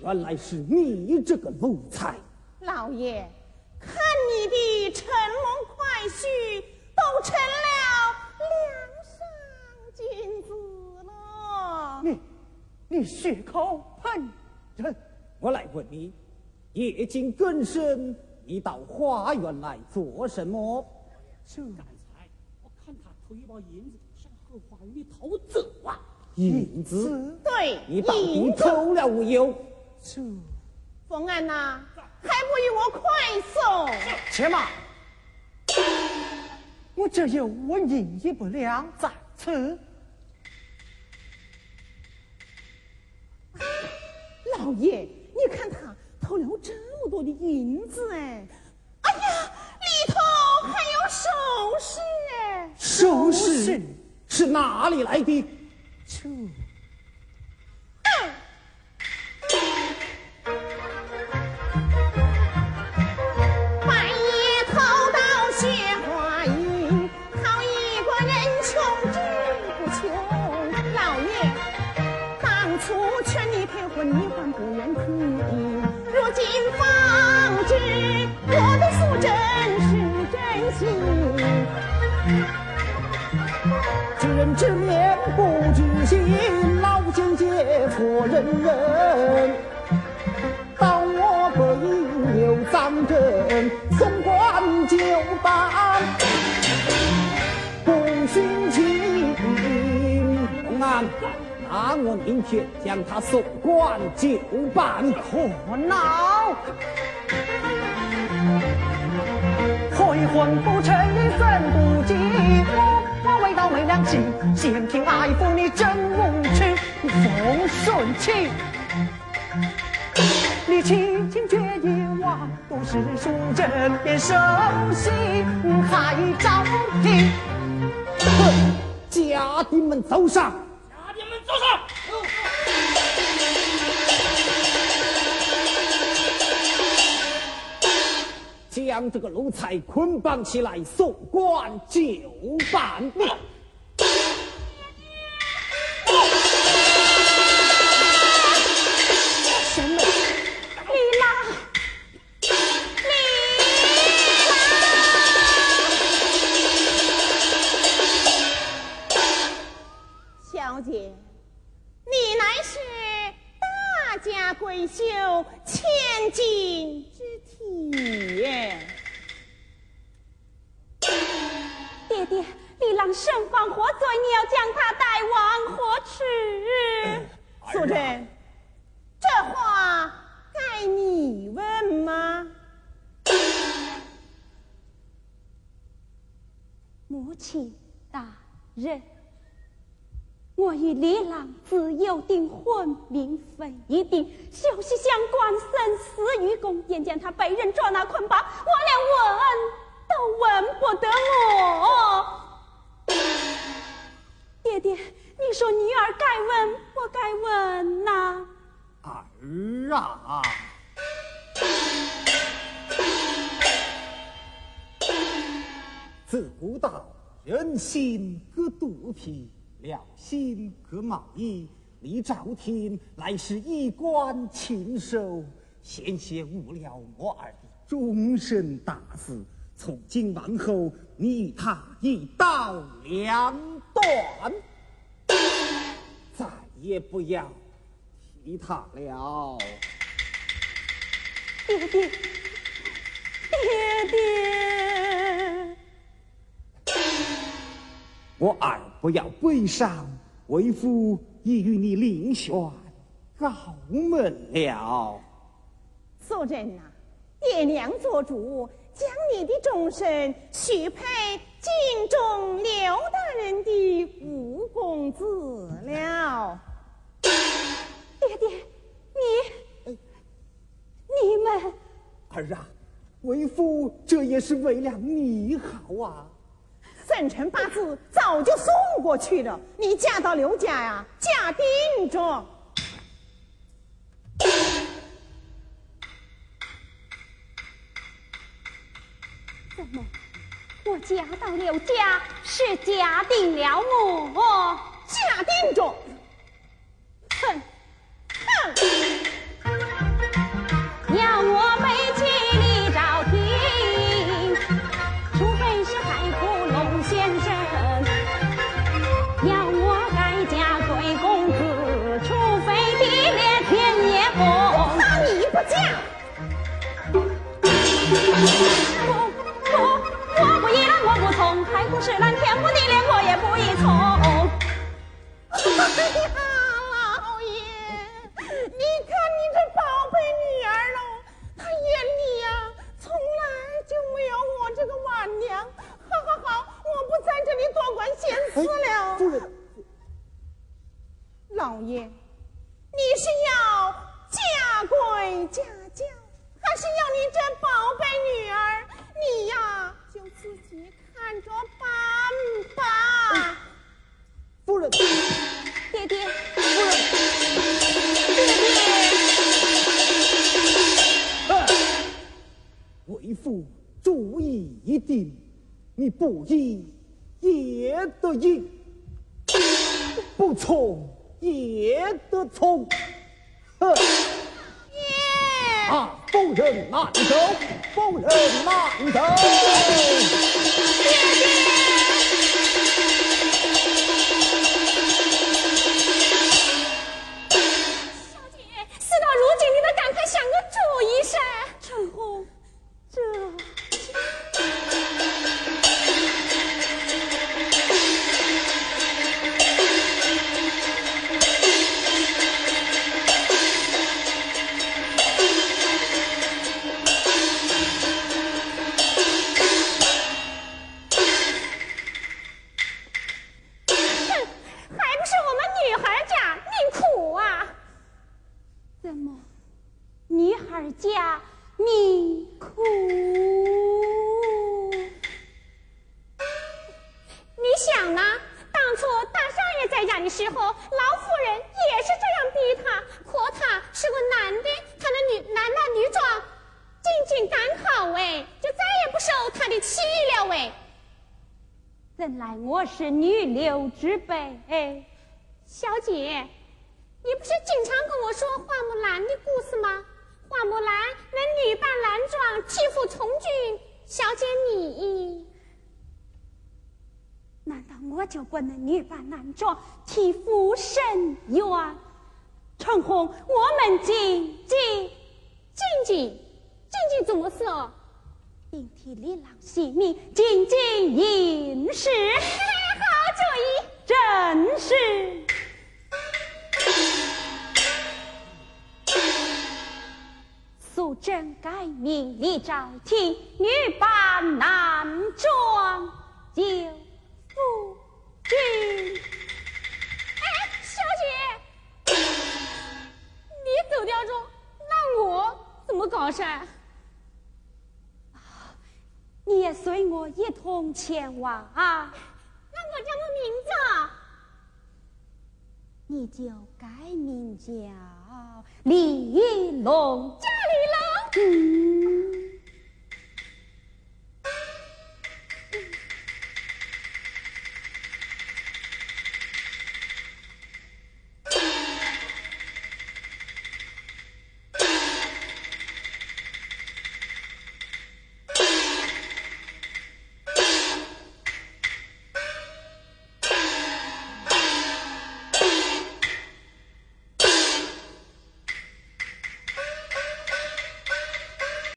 原来是你这个奴才！老爷，看你的乘龙快婿都成了梁上君子了。你，你血口喷人！我来问你，夜静更深，你到花园来做什么？刚才我看他偷一包银子，想和花园里偷走啊！银子？对，你到底偷了无有？这冯安呐，还不与我快送？且慢，我这有我银一不两在此。老爷，你看他偷了这么多的银子哎！哎呀，里头还有首饰哎！首饰是哪里来的？劝你配婚，你还不愿听，如今方知我的素贞是真心。知人知面不知心，老奸奸错认人。那我明天将他送官就办。可恼！悔婚不成，你怎不急？我我为道没良心，嫌贫爱富，你真无趣。风顺气，你七情绝意望都是淑贞，便手心还招聘。哼，家丁们走上！将这个奴才捆绑起来，送官就办。家闺秀，千金之体。爹爹，李郎身犯何罪？你要将他带往何处？素贞，这话该你问吗？母亲大人，我与李郎自有定婚，名分已定，休息相关，生死与共。眼见他被人捉拿捆绑，我连问都问不得我。爹爹，你说女儿该问，我该问呐、儿啊，自古道人心隔肚皮，料心隔毛衣。李昭廷乃是一官禽兽，险些误了我儿的终身大事。从今往后，你与他一刀两断，再也不要提他了。爹爹，爹爹。我儿不要悲伤，为父已与你另选高门了。素贞呐、爹娘做主，将你的终身许配京中刘大人的五公子了。爹爹，你，你们儿啊，为父这也是为了你好啊。生辰八字早就送过去了，你嫁到刘家呀，嫁定着。怎么？我嫁到刘家是嫁定了我？假定着。哼，哼！老爷，你看你这宝贝女儿喽，她眼里呀、从来就没有我这个晚娘。好好好，我不在这里多管闲事了。老爷，你是归家教，还是要你这宝贝女儿？你呀，就自己看着办吧。夫人，爹爹夫人哼，为父主意已定，你不依也得依，不从也得从。哼！啊，夫人慢走，夫人慢走。怎奈我是女流之辈，小姐，你不是经常跟我说花木兰的故事吗？花木兰能女扮男装替父从军，小姐你，难道我就不能女扮男装替父伸冤？陈红，我们静静静静，静静怎么说？替李郎惜命，进京应试。好主意。正是。素贞改名李昭廷，女扮男装救夫君。哎，小姐，你走掉中，那我怎么搞事？你也随一同前往啊！那我叫我名字？你就改名叫李龙。家里龙。嗯。